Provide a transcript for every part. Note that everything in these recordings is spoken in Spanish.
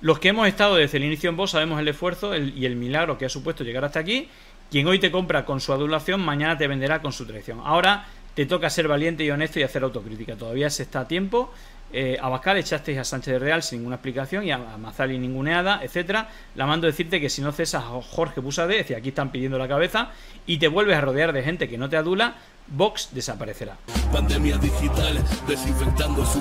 Los que hemos estado desde el inicio en vos sabemos el esfuerzo y el milagro que ha supuesto llegar hasta aquí. Quien hoy te compra con su adulación, mañana te venderá con su traición. Ahora te toca ser valiente y honesto y hacer autocrítica. Todavía se está a tiempo. Eh, a Bascal echasteis a Sánchez de Real sin ninguna explicación y a, Mazali ninguneada, etcétera. La mando decirte que si no cesas a Jorge Busade, es decir, aquí están pidiendo la cabeza, y te vuelves a rodear de gente que no te adula, Vox desaparecerá. Pandemia digital, desinfectando su.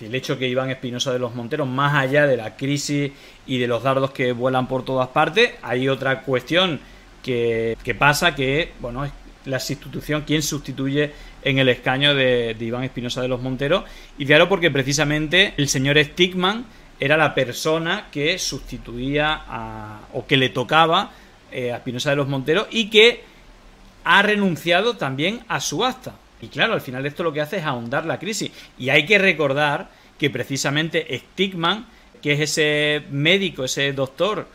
El hecho que Iván Espinosa de los Monteros, más allá de la crisis y de los dardos que vuelan por todas partes, hay otra cuestión que, pasa que, bueno, es la sustitución, quién sustituye en el escaño de, Iván Espinosa de los Monteros. Y claro, porque precisamente el señor Stickman era la persona que sustituía a, o que le tocaba eh, a Espinosa de los Monteros y que ha renunciado también a su acta. Y claro, al final esto lo que hace es ahondar la crisis. Y hay que recordar que precisamente Stickman, que es ese médico, ese doctor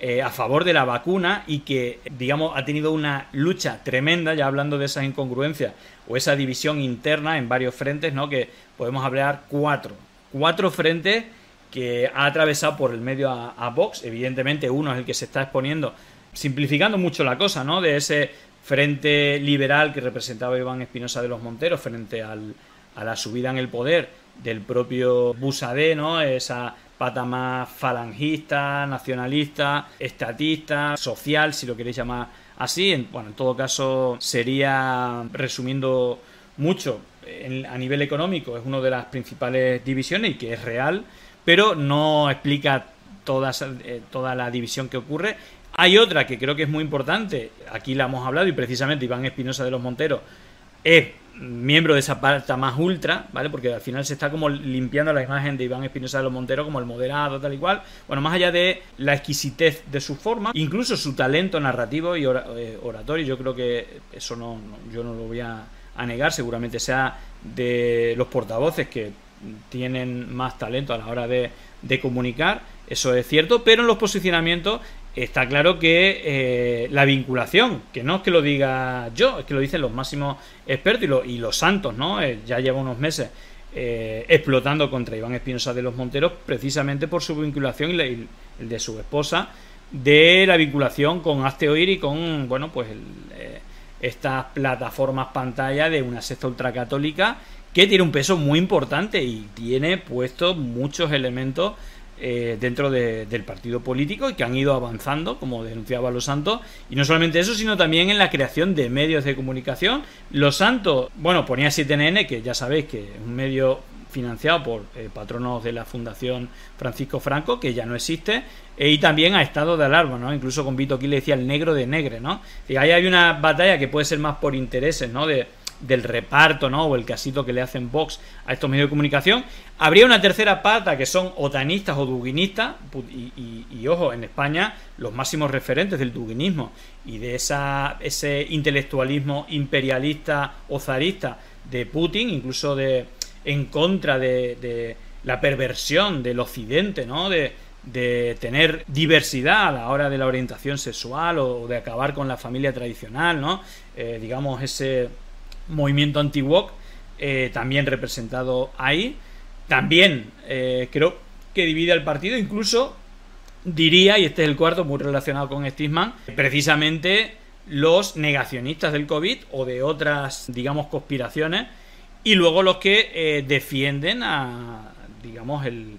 eh, a favor de la vacuna y que, digamos, ha tenido una lucha tremenda, ya hablando de esas incongruencias o esa división interna en varios frentes, ¿no? Que podemos hablar cuatro. Cuatro frentes que ha atravesado por el medio a, a Vox. Evidentemente, uno es el que se está exponiendo, simplificando mucho la cosa, ¿no? De ese frente liberal que representaba Iván Espinosa de los Monteros frente al, a la subida en el poder del propio Busadé, ¿no? Esa pata más falangista, nacionalista, estatista, social, si lo queréis llamar así. En, bueno, en todo caso sería, resumiendo mucho, en, a nivel económico es una de las principales divisiones y que es real, pero no explica toda, eh, toda la división que ocurre. Hay otra que creo que es muy importante, aquí la hemos hablado y precisamente Iván Espinosa de los Monteros es miembro de esa parte más ultra, ¿vale? Porque al final se está como limpiando la imagen de Iván Espinosa de los Monteros como el moderado, tal y cual. Bueno, más allá de la exquisitez de su forma, incluso su talento narrativo y oratorio, yo creo que eso no, yo no lo voy a, negar, seguramente sea de los portavoces que tienen más talento a la hora de comunicar, eso es cierto, pero en los posicionamientos está claro que eh, la vinculación, que no es que lo diga yo, es que lo dicen los máximos expertos y, y los santos, ¿no? Eh, ya lleva unos meses eh, explotando contra Iván Espinosa de los Monteros precisamente por su vinculación y, la, el de su esposa, de la vinculación con Asteoir y con, bueno, pues estas plataformas pantalla de una secta ultracatólica que tiene un peso muy importante y tiene puesto muchos elementos eh, dentro de, del partido político y que han ido avanzando, como denunciaba Los Santos. Y no solamente eso, sino también en la creación de medios de comunicación. Los Santos, bueno, ponía 7NN, que ya sabéis que es un medio financiado por eh, patronos de la Fundación Francisco Franco, que ya no existe, eh, y también a estado de alarma, ¿no? Incluso con Vito aquí le decía el negro de negre, ¿no? Y ahí hay una batalla que puede ser más por intereses, ¿no? De, del reparto, ¿no? O el casito que le hacen Vox a estos medios de comunicación. Habría una tercera pata que son otanistas o duguinistas, y, ojo, en España los máximos referentes del duguinismo y de esa, ese intelectualismo imperialista o zarista de Putin, incluso de en contra de, la perversión del occidente, ¿no? De, de tener diversidad a la hora de la orientación sexual o de acabar con la familia tradicional, ¿no? Eh, digamos, ese movimiento anti-wok, eh, también representado ahí. También eh, creo que divide al partido, incluso diría, y este es el cuarto, muy relacionado con Stisman, precisamente los negacionistas del COVID o de otras, digamos, conspiraciones, y luego los que eh, defienden a, digamos, el...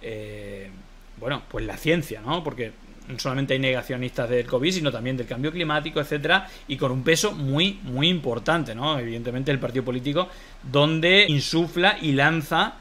Eh, bueno, pues la ciencia, ¿no? Porque no solamente hay negacionistas del COVID, sino también del cambio climático, etcétera, y con un peso muy, muy importante, ¿no? Evidentemente el partido político donde insufla y lanza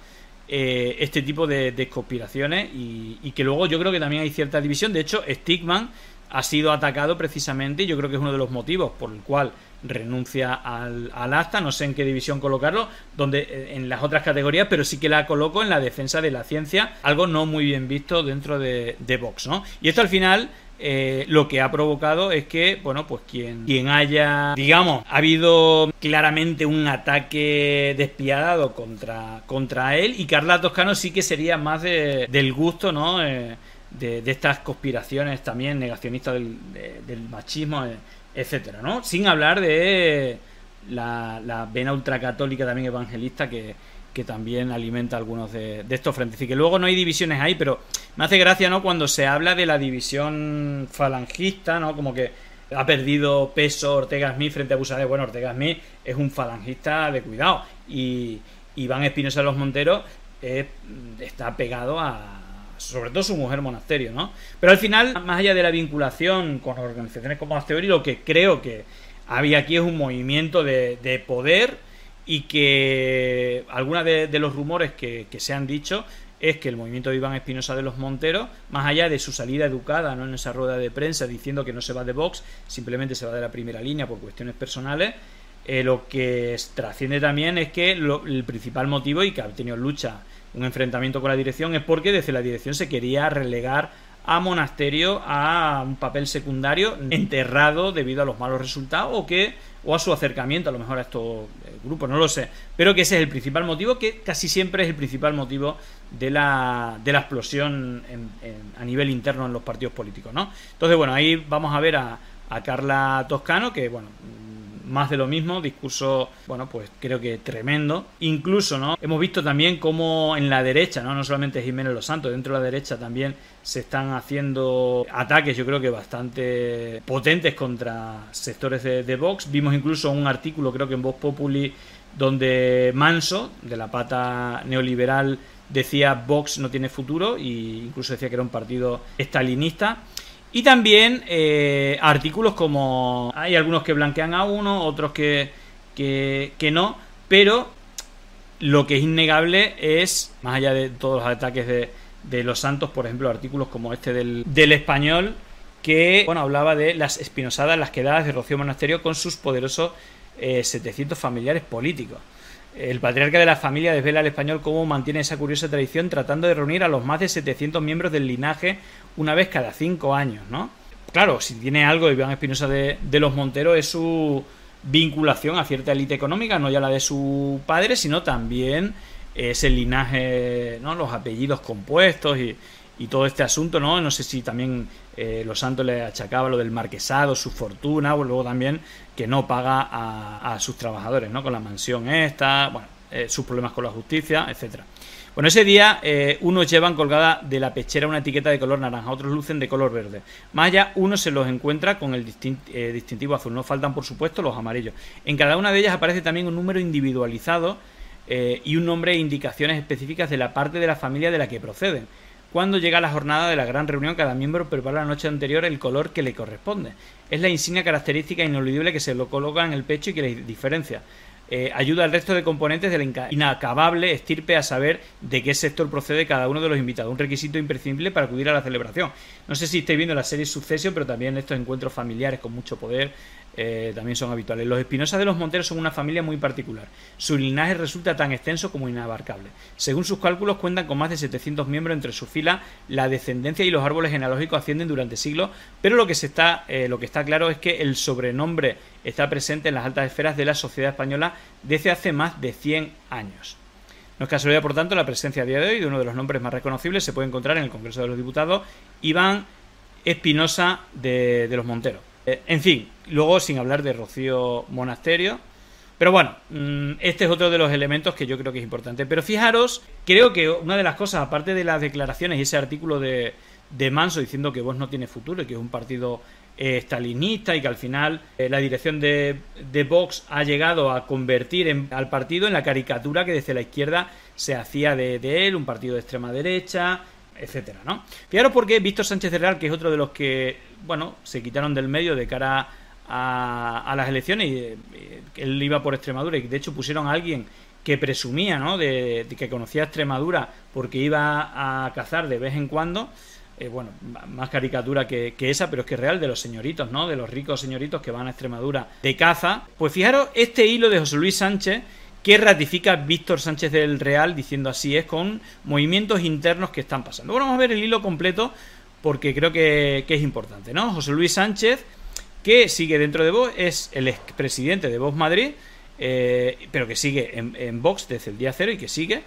eh, este tipo de, de conspiraciones y, y, que luego yo creo que también hay cierta división. De hecho, Stickman ha sido atacado precisamente y yo creo que es uno de los motivos por el cual renuncia al, acta, no sé en qué división colocarlo, donde eh, en las otras categorías, pero sí que la coloco en la defensa de la ciencia, algo no muy bien visto dentro de, de Vox, ¿no? Y esto al final eh, lo que ha provocado es que, bueno, pues quien, quien haya, digamos, ha habido claramente un ataque despiadado contra, contra él y Carla Toscano sí que sería más del gusto, ¿no? Eh, de, estas conspiraciones también negacionistas del, del machismo etcétera, ¿no? Sin hablar de la, la vena ultracatólica también evangelista que, también alimenta algunos de, estos frentes. Y que luego no hay divisiones ahí, pero me hace gracia, ¿no? Cuando se habla de la división falangista, ¿no? Como que ha perdido peso Ortega Smith frente a Busadet. Bueno, Ortega Smith es un falangista de cuidado. Y Iván Espinosa de los Monteros está pegado a, sobre todo su mujer monasterio, ¿no? Pero al final, más allá de la vinculación con organizaciones como Asteori, lo que creo que había aquí es un movimiento de, poder y que algunos de, los rumores que, se han dicho es que el movimiento de Iván Espinosa de los Monteros, más allá de su salida educada ¿no? en esa rueda de prensa diciendo que no se va de Vox, simplemente se va de la primera línea por cuestiones personales, eh, lo que trasciende también es que el principal motivo y que ha tenido lucha un enfrentamiento con la dirección es porque desde la dirección se quería relegar a Monasterio a un papel secundario enterrado debido a los malos resultados o que o a su acercamiento a lo mejor a estos eh, grupos, no lo sé, pero que ese es el principal motivo, que casi siempre es el principal motivo de la, de la explosión a nivel interno en los partidos políticos, ¿no? Entonces, bueno, ahí vamos a ver a, a Carla Toscano, que, bueno, más de lo mismo, discurso, bueno, pues creo que tremendo. Incluso, ¿no? Hemos visto también cómo en la derecha, ¿no? No solamente Jiménez Los Santos, dentro de la derecha también se están haciendo ataques, yo creo que bastante potentes contra sectores de, Vox. Vimos incluso un artículo, creo que en Vox Populi, donde Manso, de la pata neoliberal, decía Vox no tiene futuro e incluso decía que era un partido estalinista. Y también eh, artículos como hay algunos que blanquean a uno, otros que, que, no, pero lo que es innegable es, más allá de todos los ataques de, de los santos, por ejemplo, artículos como este del, del español, que bueno, hablaba de las espinosadas, las quedadas de Rocío Monasterio con sus poderosos 700 eh, familiares políticos. El patriarca de la familia desvela al español cómo mantiene esa curiosa tradición tratando de reunir a los más de 700 miembros del linaje una vez cada cinco años, ¿no? Claro, si tiene algo de Iván Espinosa de, los Monteros es su vinculación a cierta élite económica, no ya la de su padre, sino también es el linaje, ¿no? Los apellidos compuestos y, y todo este asunto, ¿no? No sé si también eh, Los Santos le achacaba lo del marquesado, su fortuna, o luego también que no paga a, sus trabajadores, ¿no? Con la mansión esta, bueno, eh, sus problemas con la justicia, etcétera. Bueno, ese día eh, unos llevan colgada de la pechera una etiqueta de color naranja, otros lucen de color verde. Más allá, uno se los encuentra con el distintivo azul. No faltan, por supuesto, los amarillos. En cada una de ellas aparece también un número individualizado y un nombre e indicaciones específicas de la parte de la familia de la que proceden. Cuando llega la jornada de la gran reunión, cada miembro prepara la noche anterior el color que le corresponde. Es la insignia característica inolvidable que se lo coloca en el pecho y que le diferencia. Eh, ayuda al resto de componentes de la inacabable estirpe a saber de qué sector procede cada uno de los invitados. Un requisito imprescindible para acudir a la celebración. No sé si estáis viendo la serie Sucesio, pero también estos encuentros familiares con mucho poder eh, también son habituales. Los Espinosa de los Monteros son una familia muy particular. Su linaje resulta tan extenso como inabarcable. Según sus cálculos, cuentan con más de 700 miembros entre su fila. La descendencia y los árboles genealógicos ascienden durante siglos, pero lo que, se está, eh, lo que está claro es que el sobrenombre está presente en las altas esferas de la sociedad española desde hace más de 100 años. No es casualidad, por tanto, la presencia a día de hoy de uno de los nombres más reconocibles se puede encontrar en el Congreso de los Diputados, Iván Espinosa de los Monteros. Eh, en fin, luego sin hablar de Rocío Monasterio. Pero bueno, mm, este es otro de los elementos que yo creo que es importante. Pero fijaros, creo que una de las cosas, aparte de las declaraciones y ese artículo de, Manso diciendo que vos no tiene futuro y que es un partido eh, estalinista y que al final eh, la dirección de, Vox ha llegado a convertir al partido en la caricatura que desde la izquierda se hacía de, de él, un partido de extrema derecha, etcétera, ¿no? Fijaros porque Víctor Sánchez Real, que es otro de los que, bueno, se quitaron del medio de cara a, las elecciones y, eh, él iba por Extremadura y de hecho pusieron a alguien que presumía, ¿no? De, que conocía Extremadura porque iba a cazar de vez en cuando. eh, bueno, más caricatura que, esa, pero es que real, de los señoritos, ¿no? De los ricos señoritos que van a Extremadura de caza. Pues fijaros este hilo de José Luis Sánchez que ratifica Víctor Sánchez del Real diciendo así es con movimientos internos que están pasando. Bueno, vamos a ver el hilo completo porque creo que, es importante, ¿no? José Luis Sánchez, que sigue dentro de Vox, es el expresidente de Vox Madrid, eh, pero que sigue en, Vox desde el día cero y que sigue.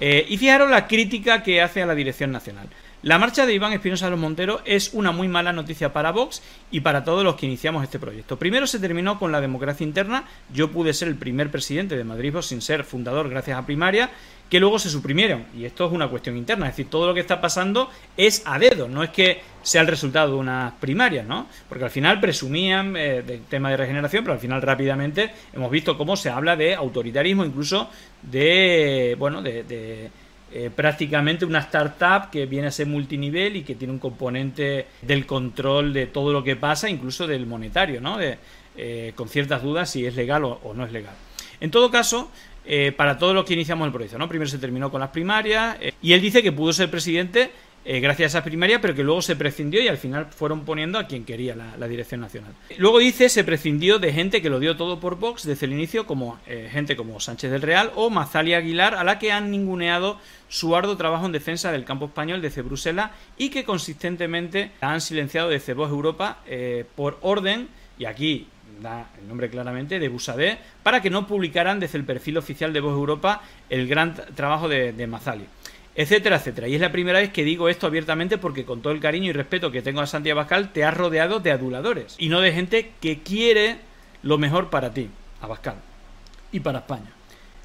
Eh, y fijaros la crítica que hace a la dirección nacional. La marcha de Iván Espinosa de los Monteros es una muy mala noticia para Vox y para todos los que iniciamos este proyecto. Primero se terminó con la democracia interna, yo pude ser el primer presidente de Madrid Vox sin ser fundador gracias a primaria, que luego se suprimieron. Y esto es una cuestión interna, es decir, todo lo que está pasando es a dedo, no es que sea el resultado de unas primarias, ¿no? Porque al final presumían eh, del tema de regeneración, pero al final rápidamente hemos visto cómo se habla de autoritarismo, incluso de, bueno, de eh, prácticamente una startup que viene a ser multinivel y que tiene un componente del control de todo lo que pasa, incluso del monetario, ¿no? Eh, con ciertas dudas si es legal o, no es legal. En todo caso, eh, para todos los que iniciamos el proyecto, ¿no? Primero se terminó con las primarias y él dice que pudo ser presidente eh, gracias a primaria, pero que luego se prescindió y al final fueron poniendo a quien quería la, dirección nacional. Luego dice, se prescindió de gente que lo dio todo por Vox desde el inicio, como eh, gente como Sánchez del Real o Mazalia Aguilar, a la que han ninguneado su arduo trabajo en defensa del campo español desde Bruselas y que consistentemente han silenciado desde Vox Europa eh, por orden, y aquí da el nombre claramente, de Busadé, para que no publicaran desde el perfil oficial de Vox Europa el gran trabajo de, de etcétera, etcétera. Y es la primera vez que digo esto abiertamente porque con todo el cariño y respeto que tengo a Santiago Abascal, te has rodeado de aduladores y no de gente que quiere lo mejor para ti, Abascal, y para España.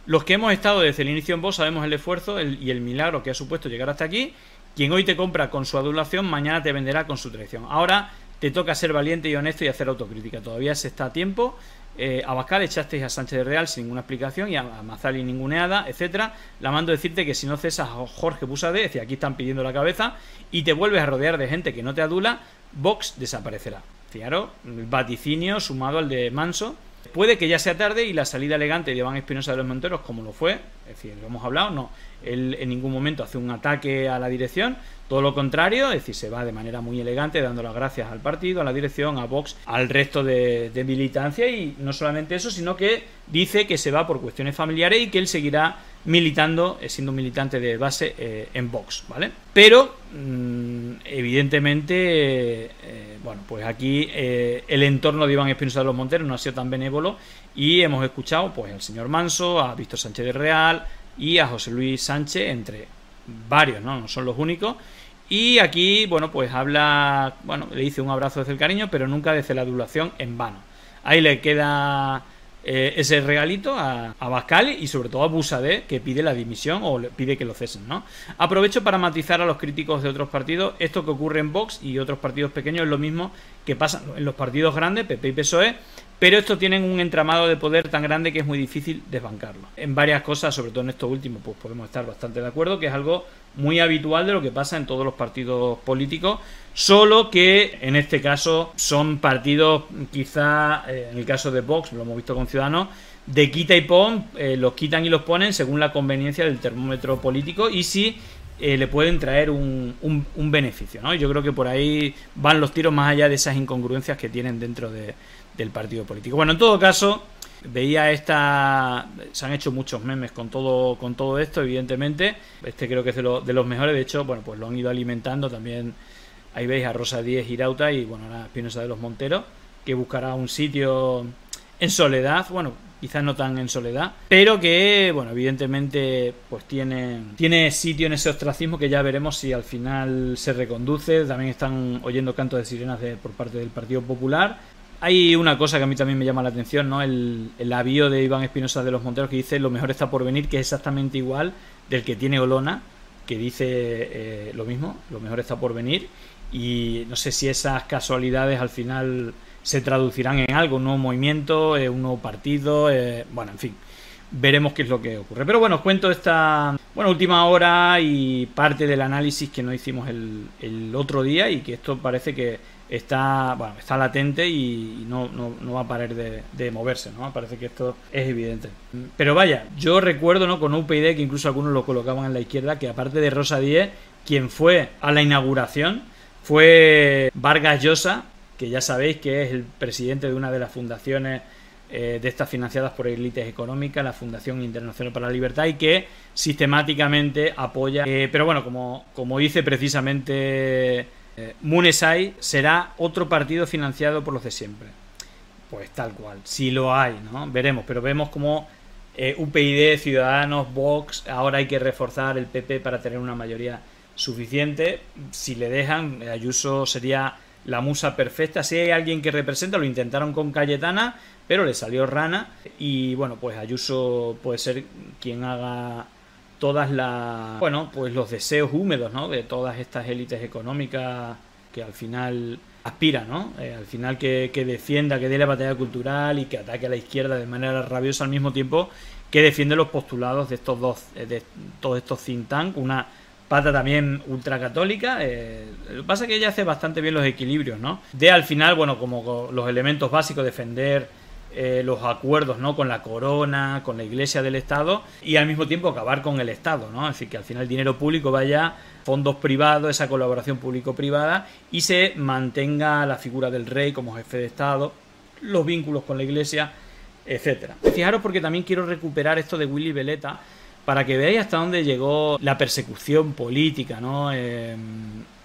Los que hemos estado desde el inicio en vos sabemos el esfuerzo y el milagro que ha supuesto llegar hasta aquí. Quien hoy te compra con su adulación, mañana te venderá con su traición. Ahora te toca ser valiente y honesto y hacer autocrítica. Todavía se está a tiempo eh, a echasteis a Sánchez de Real sin ninguna explicación y a, Mazali ninguneada, etcétera. La mando a decirte que si no cesas a Jorge Busade, es decir, aquí están pidiendo la cabeza, y te vuelves a rodear de gente que no te adula, Vox desaparecerá. Fijaros, el vaticinio sumado al de Manso. Puede que ya sea tarde y la salida elegante de Iván Espinosa de los Monteros, como lo fue, es decir, lo hemos hablado, no, él en ningún momento hace un ataque a la dirección, todo lo contrario, es decir, se va de manera muy elegante dando las gracias al partido, a la dirección, a Vox, al resto de, militancia y no solamente eso, sino que dice que se va por cuestiones familiares y que él seguirá militando, eh, siendo militante de base eh, en Vox, ¿vale? Pero, mm, evidentemente, eh, bueno, pues aquí el entorno de Iván Espinosa de los Monteros no ha sido tan benévolo y hemos escuchado, pues, al señor Manso, a Víctor Sánchez de Real y a José Luis Sánchez, entre varios, ¿no? No son los únicos. Y aquí, bueno, pues habla, bueno, le dice un abrazo desde el cariño, pero nunca desde la adulación en vano. Ahí le queda eh, ese regalito a, a Bascal y sobre todo a Busadé, que pide la dimisión o le pide que lo cesen, ¿no? Aprovecho para matizar a los críticos de otros partidos, esto que ocurre en Vox y otros partidos pequeños es lo mismo que pasa en los partidos grandes, PP y PSOE, pero estos tienen un entramado de poder tan grande que es muy difícil desbancarlo. En varias cosas, sobre todo en esto último, pues podemos estar bastante de acuerdo, que es algo muy habitual de lo que pasa en todos los partidos políticos, solo que en este caso son partidos quizá, eh, en el caso de Vox, lo hemos visto con Ciudadanos, de quita y pon, eh, los quitan y los ponen según la conveniencia del termómetro político y si eh, le pueden traer un, un, beneficio. ¿no? Yo creo que por ahí van los tiros más allá de esas incongruencias que tienen dentro de, del partido político. Bueno, en todo caso, veía esta se han hecho muchos memes con todo con todo esto evidentemente. Este creo que es de, de los mejores. De hecho bueno pues lo han ido alimentando también ahí veis a Rosa Díez Girauta y bueno a Espinosa de los Monteros que buscará un sitio en soledad. Bueno quizás no tan en soledad pero que bueno evidentemente pues tiene tiene sitio en ese ostracismo que ya veremos si al final se reconduce. También están oyendo cantos de sirenas de, por parte del Partido Popular hay una cosa que a mí también me llama la atención, ¿no? El, el avío de Iván Espinosa de los Monteros que dice lo mejor está por venir, que es exactamente igual del que tiene Olona, que dice eh, lo mismo, lo mejor está por venir. Y no sé si esas casualidades al final se traducirán en algo, un nuevo movimiento, eh, un nuevo partido, eh, bueno, en fin, veremos qué es lo que ocurre. Pero bueno, os cuento esta bueno, última hora y parte del análisis que no hicimos el, el otro día y que esto parece que está, bueno, está latente y no, no, va a parar de, moverse, ¿no? Parece que esto es evidente. Pero vaya, yo recuerdo, ¿no? Con UPyD, que incluso algunos lo colocaban en la izquierda, que aparte de Rosa Díez, quien fue a la inauguración, fue Vargas Llosa, que ya sabéis que es el presidente de una de las fundaciones eh, de estas financiadas por élites económicas, la Fundación Internacional para la Libertad, y que sistemáticamente apoya. Eh, pero bueno, como, como dice precisamente eh, Munesai, será otro partido financiado por los de siempre. Pues tal cual, si lo hay, ¿no? Veremos, pero vemos como UPyD, Ciudadanos, Vox, ahora hay que reforzar el PP para tener una mayoría suficiente. Si le dejan, Ayuso sería la musa perfecta. Si hay alguien que representa, lo intentaron con Cayetana, pero le salió rana. Y bueno, pues Ayuso puede ser quien haga todas las. Bueno, pues los deseos húmedos, ¿no? De todas estas élites económicas que al final aspira, ¿no? Eh, al final que, defienda, que dé la batalla cultural y que ataque a la izquierda de manera rabiosa al mismo tiempo que defiende los postulados de estos dos, de todos estos think tank, una pata también ultracatólica. Eh, lo que pasa es que ella hace bastante bien los equilibrios, ¿no? De al final, bueno, como los elementos básicos, defender eh, los acuerdos, ¿no? Con la corona, con la iglesia del Estado y al mismo tiempo acabar con el Estado, ¿no? Es decir, que al final el dinero público vaya fondos privados, esa colaboración público-privada y se mantenga la figura del rey como jefe de Estado, los vínculos con la iglesia, etcétera. Fijaros porque también quiero recuperar esto de Willy Veleta para que veáis hasta dónde llegó la persecución política, ¿no? Eh,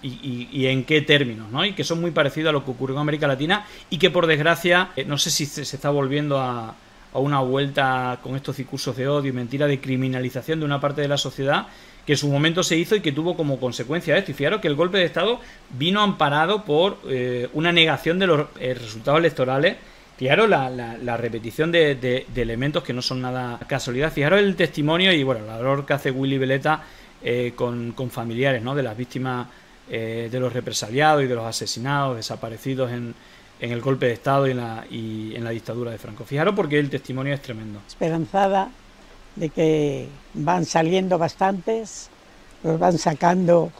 y, en qué términos, ¿no? Y que son muy parecidos a lo que ocurrió en América Latina y que por desgracia, eh, no sé si se, está volviendo a, una vuelta con estos discursos de odio y mentira de criminalización de una parte de la sociedad que en su momento se hizo y que tuvo como consecuencia esto. Y fijaros que el golpe de Estado vino amparado por eh, una negación de los resultados electorales Fijaros la, repetición de, elementos que no son nada casualidad. Fijaros el testimonio y bueno, la labor que hace Willy Veleta eh, con, familiares ¿no? de las víctimas eh, de los represaliados y de los asesinados, desaparecidos en, el golpe de Estado y en, la, y en la dictadura de Franco. Fijaros porque el testimonio es tremendo. Esperanzada de que van saliendo bastantes, los van sacando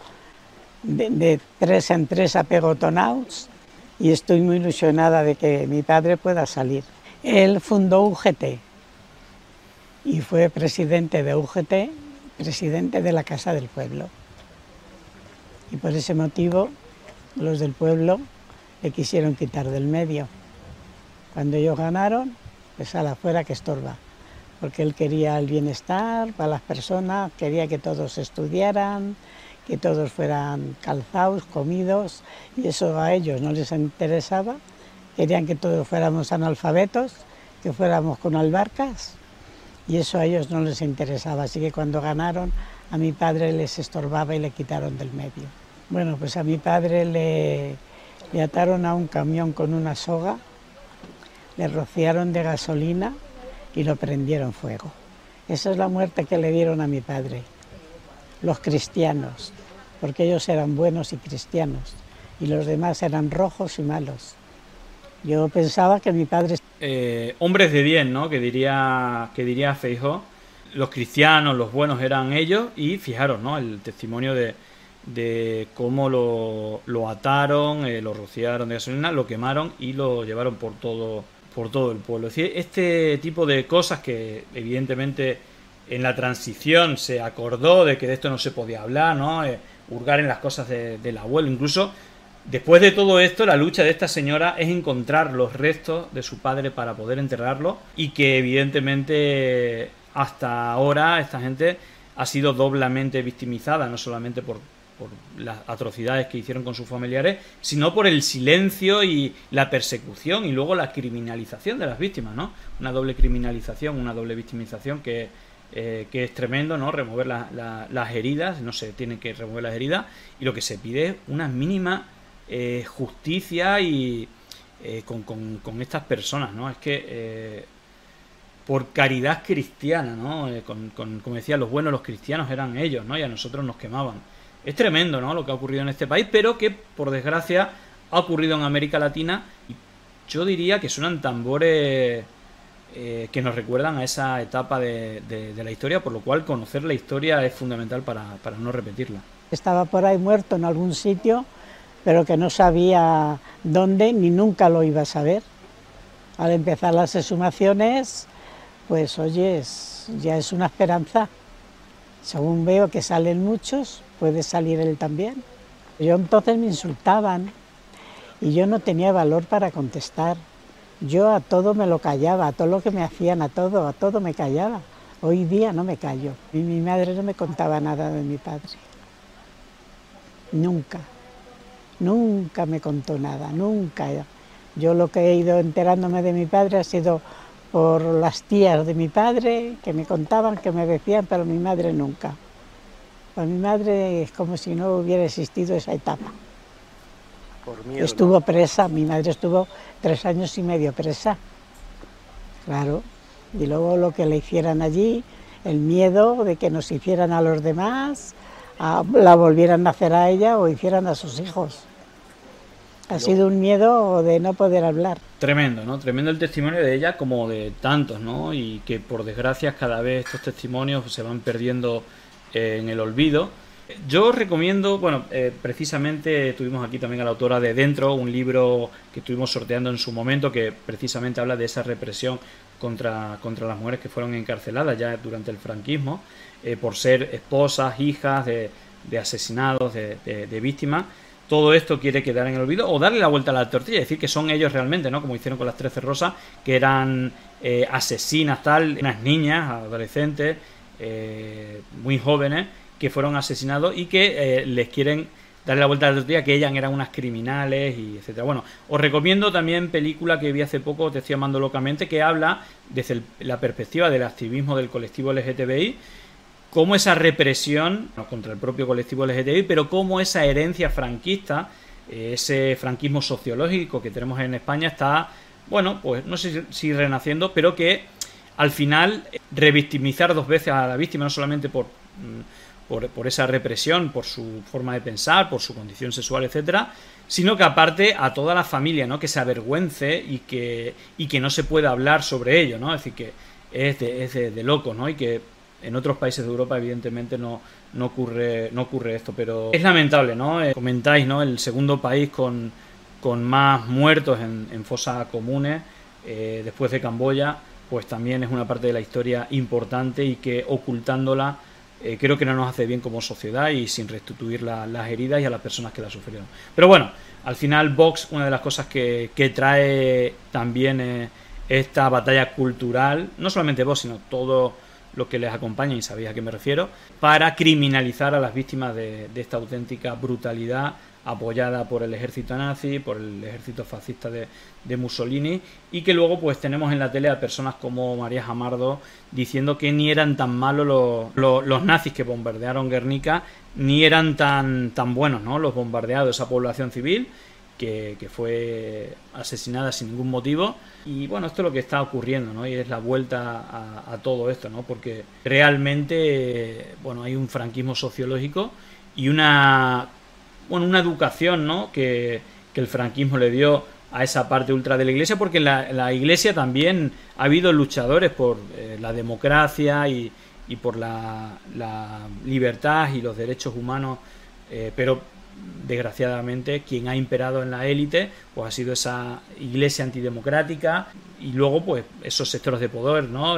de, de tres en tres apegotonados y estoy muy ilusionada de que mi padre pueda salir. Él fundó UGT y fue presidente de UGT, presidente de la Casa del Pueblo. Y por ese motivo los del pueblo le quisieron quitar del medio. Cuando ellos ganaron, pues a la fuera que estorba, porque él quería el bienestar para las personas, quería que todos estudiaran, que todos fueran calzados, comidos, y eso a ellos no les interesaba. Querían que todos fuéramos analfabetos, que fuéramos con albarcas, y eso a ellos no les interesaba. Así que cuando ganaron, a mi padre les estorbaba y le quitaron del medio. Bueno, pues a mi padre le, ataron a un camión con una soga, le rociaron de gasolina y lo prendieron fuego. Esa es la muerte que le dieron a mi padre los cristianos, porque ellos eran buenos y cristianos, y los demás eran rojos y malos. Yo pensaba que mi padre... Eh, hombres de bien, ¿no? Que diría, que diría Feijó. Los cristianos, los buenos eran ellos, y fijaros, ¿no? El testimonio de, de cómo lo, lo ataron, eh, lo rociaron de gasolina, lo quemaron y lo llevaron por todo, por todo el pueblo. Es decir, este tipo de cosas que evidentemente en la transición se acordó de que de esto no se podía hablar, ¿no? Eh, hurgar en las cosas del abuelo. Incluso después de todo esto, la lucha de esta señora es encontrar los restos de su padre para poder enterrarlo y que evidentemente hasta ahora esta gente ha sido doblemente victimizada, no solamente por, por las atrocidades que hicieron con sus familiares, sino por el silencio y la persecución y luego la criminalización de las víctimas, ¿no? Una doble criminalización, una doble victimización que eh, que es tremendo, ¿no? Remover las heridas, no se tienen que remover las heridas, y lo que se pide es una mínima eh, justicia y eh, con, estas personas, ¿no? Es que por caridad cristiana, ¿no? Con, como decía, los buenos, los cristianos eran ellos, ¿no? Y a nosotros nos quemaban. Es tremendo, ¿no? Lo que ha ocurrido en este país, pero que por desgracia ha ocurrido en América Latina y yo diría que suenan tambores eh, que nos recuerdan a esa etapa de, la historia, por lo cual conocer la historia es fundamental para, no repetirla. Estaba por ahí muerto en algún sitio, pero que no sabía dónde ni nunca lo iba a saber. Al empezar las exhumaciones, pues oye, ya es una esperanza. Según veo que salen muchos, puede salir él también. Yo entonces me insultaban y yo no tenía valor para contestar. Yo a todo me lo callaba, a todo lo que me hacían, a todo, a todo me callaba. Hoy día no me callo. Y mi madre no me contaba nada de mi padre. Nunca. Nunca me contó nada, nunca. Yo lo que he ido enterándome de mi padre ha sido por las tías de mi padre, que me contaban, que me decían, pero mi madre nunca. Para mi madre es como si no hubiera existido esa etapa. Estuvo presa, mi madre estuvo tres años y medio presa. Claro. Y luego lo que le hicieran allí, el miedo de que nos hicieran a los demás, la volvieran a hacer a ella o hicieran a sus hijos. Ha sido un miedo de no poder hablar. Tremendo, ¿no? Tremendo el testimonio de ella como de tantos, ¿no? Y que por desgracia cada vez estos testimonios se van perdiendo eh, en el olvido. Yo recomiendo, bueno, eh, precisamente tuvimos aquí también a la autora de Dentro, un libro que estuvimos sorteando en su momento que precisamente habla de esa represión contra, contra las mujeres que fueron encarceladas ya durante el franquismo eh, por ser esposas, hijas de, asesinados, de víctimas todo esto quiere quedar en el olvido o darle la vuelta a la tortilla, decir que son ellos realmente, ¿no? Como hicieron con las Trece Rosas, que eran eh, asesinas, tal, unas niñas, adolescentes, eh, muy jóvenes, que fueron asesinados y que eh, les quieren darle la vuelta a la tortilla, que ellas eran unas criminales y etcétera. Bueno, os recomiendo también película que vi hace poco, Te estoy amando locamente, que habla desde la perspectiva del activismo del colectivo LGTBI cómo esa represión contra el propio colectivo LGTBI, pero cómo esa herencia franquista, eh, ese franquismo sociológico que tenemos en España está, bueno, pues no sé si renaciendo, pero que al final revictimizar dos veces a la víctima, no solamente por, mm, por, esa represión, por su forma de pensar, por su condición sexual, etcétera, sino que aparte a toda la familia, ¿no? Que se avergüence y que, y que no se pueda hablar sobre ello, ¿no? Es decir, que es de, es de, de loco, ¿no? Y que en otros países de Europa, evidentemente, no, no, ocurre, no ocurre esto, pero es lamentable, ¿no? Eh, comentáis, ¿no? El segundo país con, con más muertos en, en fosas comunes, eh, después de Camboya, pues también es una parte de la historia importante y que ocultándola eh, creo que no nos hace bien como sociedad y sin restituir las heridas y a las personas que la sufrieron. Pero bueno, al final Vox, una de las cosas que, que trae también esta batalla cultural, no solamente Vox, sino todo lo que les acompaña, y sabéis a qué me refiero, para criminalizar a las víctimas de, esta auténtica brutalidad apoyada por el ejército nazi, por el ejército fascista de, Mussolini, y que luego pues tenemos en la tele a personas como María Jamardo diciendo que ni eran tan malos los, nazis que bombardearon Guernica, ni eran tan, tan buenos ¿no? los bombardeados, esa población civil, que, fue asesinada sin ningún motivo. Y bueno, esto es lo que está ocurriendo, ¿no? Y es la vuelta a, todo esto, ¿no? Porque realmente, bueno, hay un franquismo sociológico y una, bueno, una educación, ¿no? Que, el franquismo le dio a esa parte ultra de la iglesia, porque en la, iglesia también ha habido luchadores por eh, la democracia y, y por la, la, libertad y los derechos humanos, eh, pero desgraciadamente quien ha imperado en la élite pues ha sido esa iglesia antidemocrática y luego pues esos sectores de poder no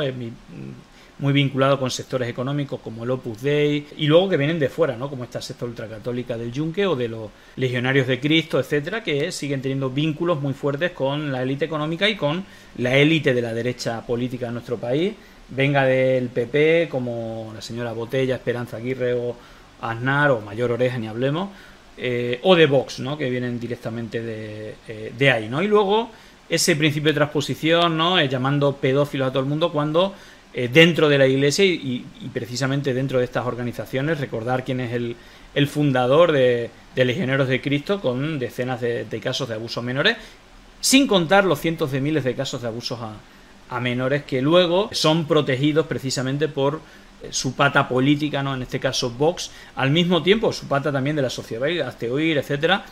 muy vinculado con sectores económicos como el Opus Dei y luego que vienen de fuera, ¿no? Como esta secta ultracatólica del Yunque o de los legionarios de Cristo, etcétera, que siguen teniendo vínculos muy fuertes con la élite económica y con la élite de la derecha política de nuestro país, venga del PP como la señora Botella, Esperanza Aguirre o Aznar o Mayor Oreja, ni hablemos, eh, o de Vox, ¿no? que vienen directamente de, eh, de, ahí. ¿no? Y luego ese principio de transposición, ¿no? Eh, llamando pedófilos a todo el mundo cuando dentro de la iglesia y, precisamente dentro de estas organizaciones, recordar quién es el, fundador de, de, Legioneros de Cristo con decenas de, casos de abusos menores, sin contar los cientos de miles de casos de abusos a, a menores que luego son protegidos precisamente por su pata política, ¿no? En este caso Vox, al mismo tiempo, su pata también de la sociedad, hazte oír, etcétera,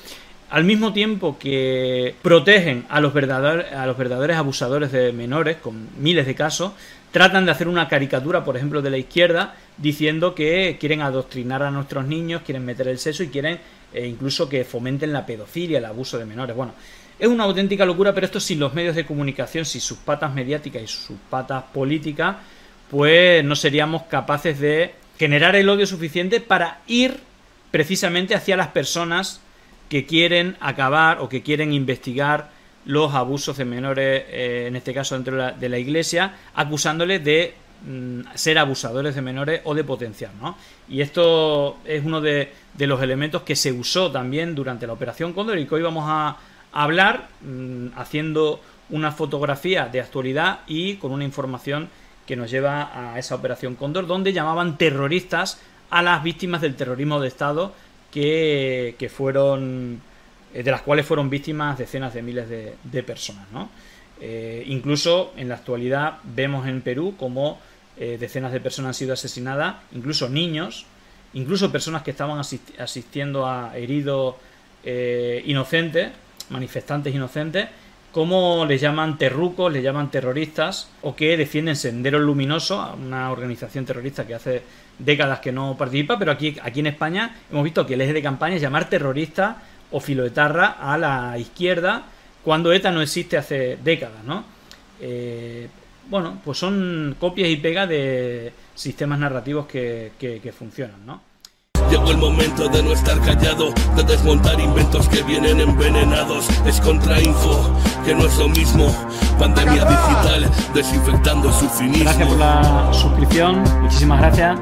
al mismo tiempo que protegen a los, verdaderos, a los verdaderos abusadores de menores, con miles de casos, tratan de hacer una caricatura, por ejemplo, de la izquierda, diciendo que quieren adoctrinar a nuestros niños, quieren meter el sexo y quieren eh, incluso que fomenten la pedofilia, el abuso de menores. Bueno, es una auténtica locura, pero esto sin los medios de comunicación, sin sus patas mediáticas y sus patas políticas, pues no seríamos capaces de generar el odio suficiente para ir precisamente hacia las personas que quieren acabar o que quieren investigar los abusos de menores, eh, en este caso dentro de la, iglesia, acusándoles de mm, ser abusadores de menores o de potenciar. ¿no? Y esto es uno de, los elementos que se usó también durante la Operación Cóndor y que hoy vamos a, hablar mm, haciendo una fotografía de actualidad y con una información que nos lleva a esa Operación Cóndor, donde llamaban terroristas a las víctimas del terrorismo de Estado que, que fueron de las cuales fueron víctimas decenas de miles de, personas. ¿no? Eh, incluso en la actualidad vemos en Perú como eh, decenas de personas han sido asesinadas, incluso niños, incluso personas que estaban asistiendo a heridos inocentes, manifestantes inocentes, como les llaman terrucos, les llaman terroristas, o que defienden Sendero Luminoso, una organización terrorista que hace décadas que no participa, pero aquí, aquí en España hemos visto que el eje de campaña es llamar terrorista o filoetarra a la izquierda cuando ETA no existe hace décadas, ¿no? Eh, bueno, pues son copias y pegas de sistemas narrativos que, que, funcionan, ¿no? Llegó el momento de no estar callado, de desmontar inventos que vienen envenenados. Es contrainfo, que no es lo mismo. Pandemia digital, desinfectando su finismo. Gracias por la suscripción, muchísimas gracias.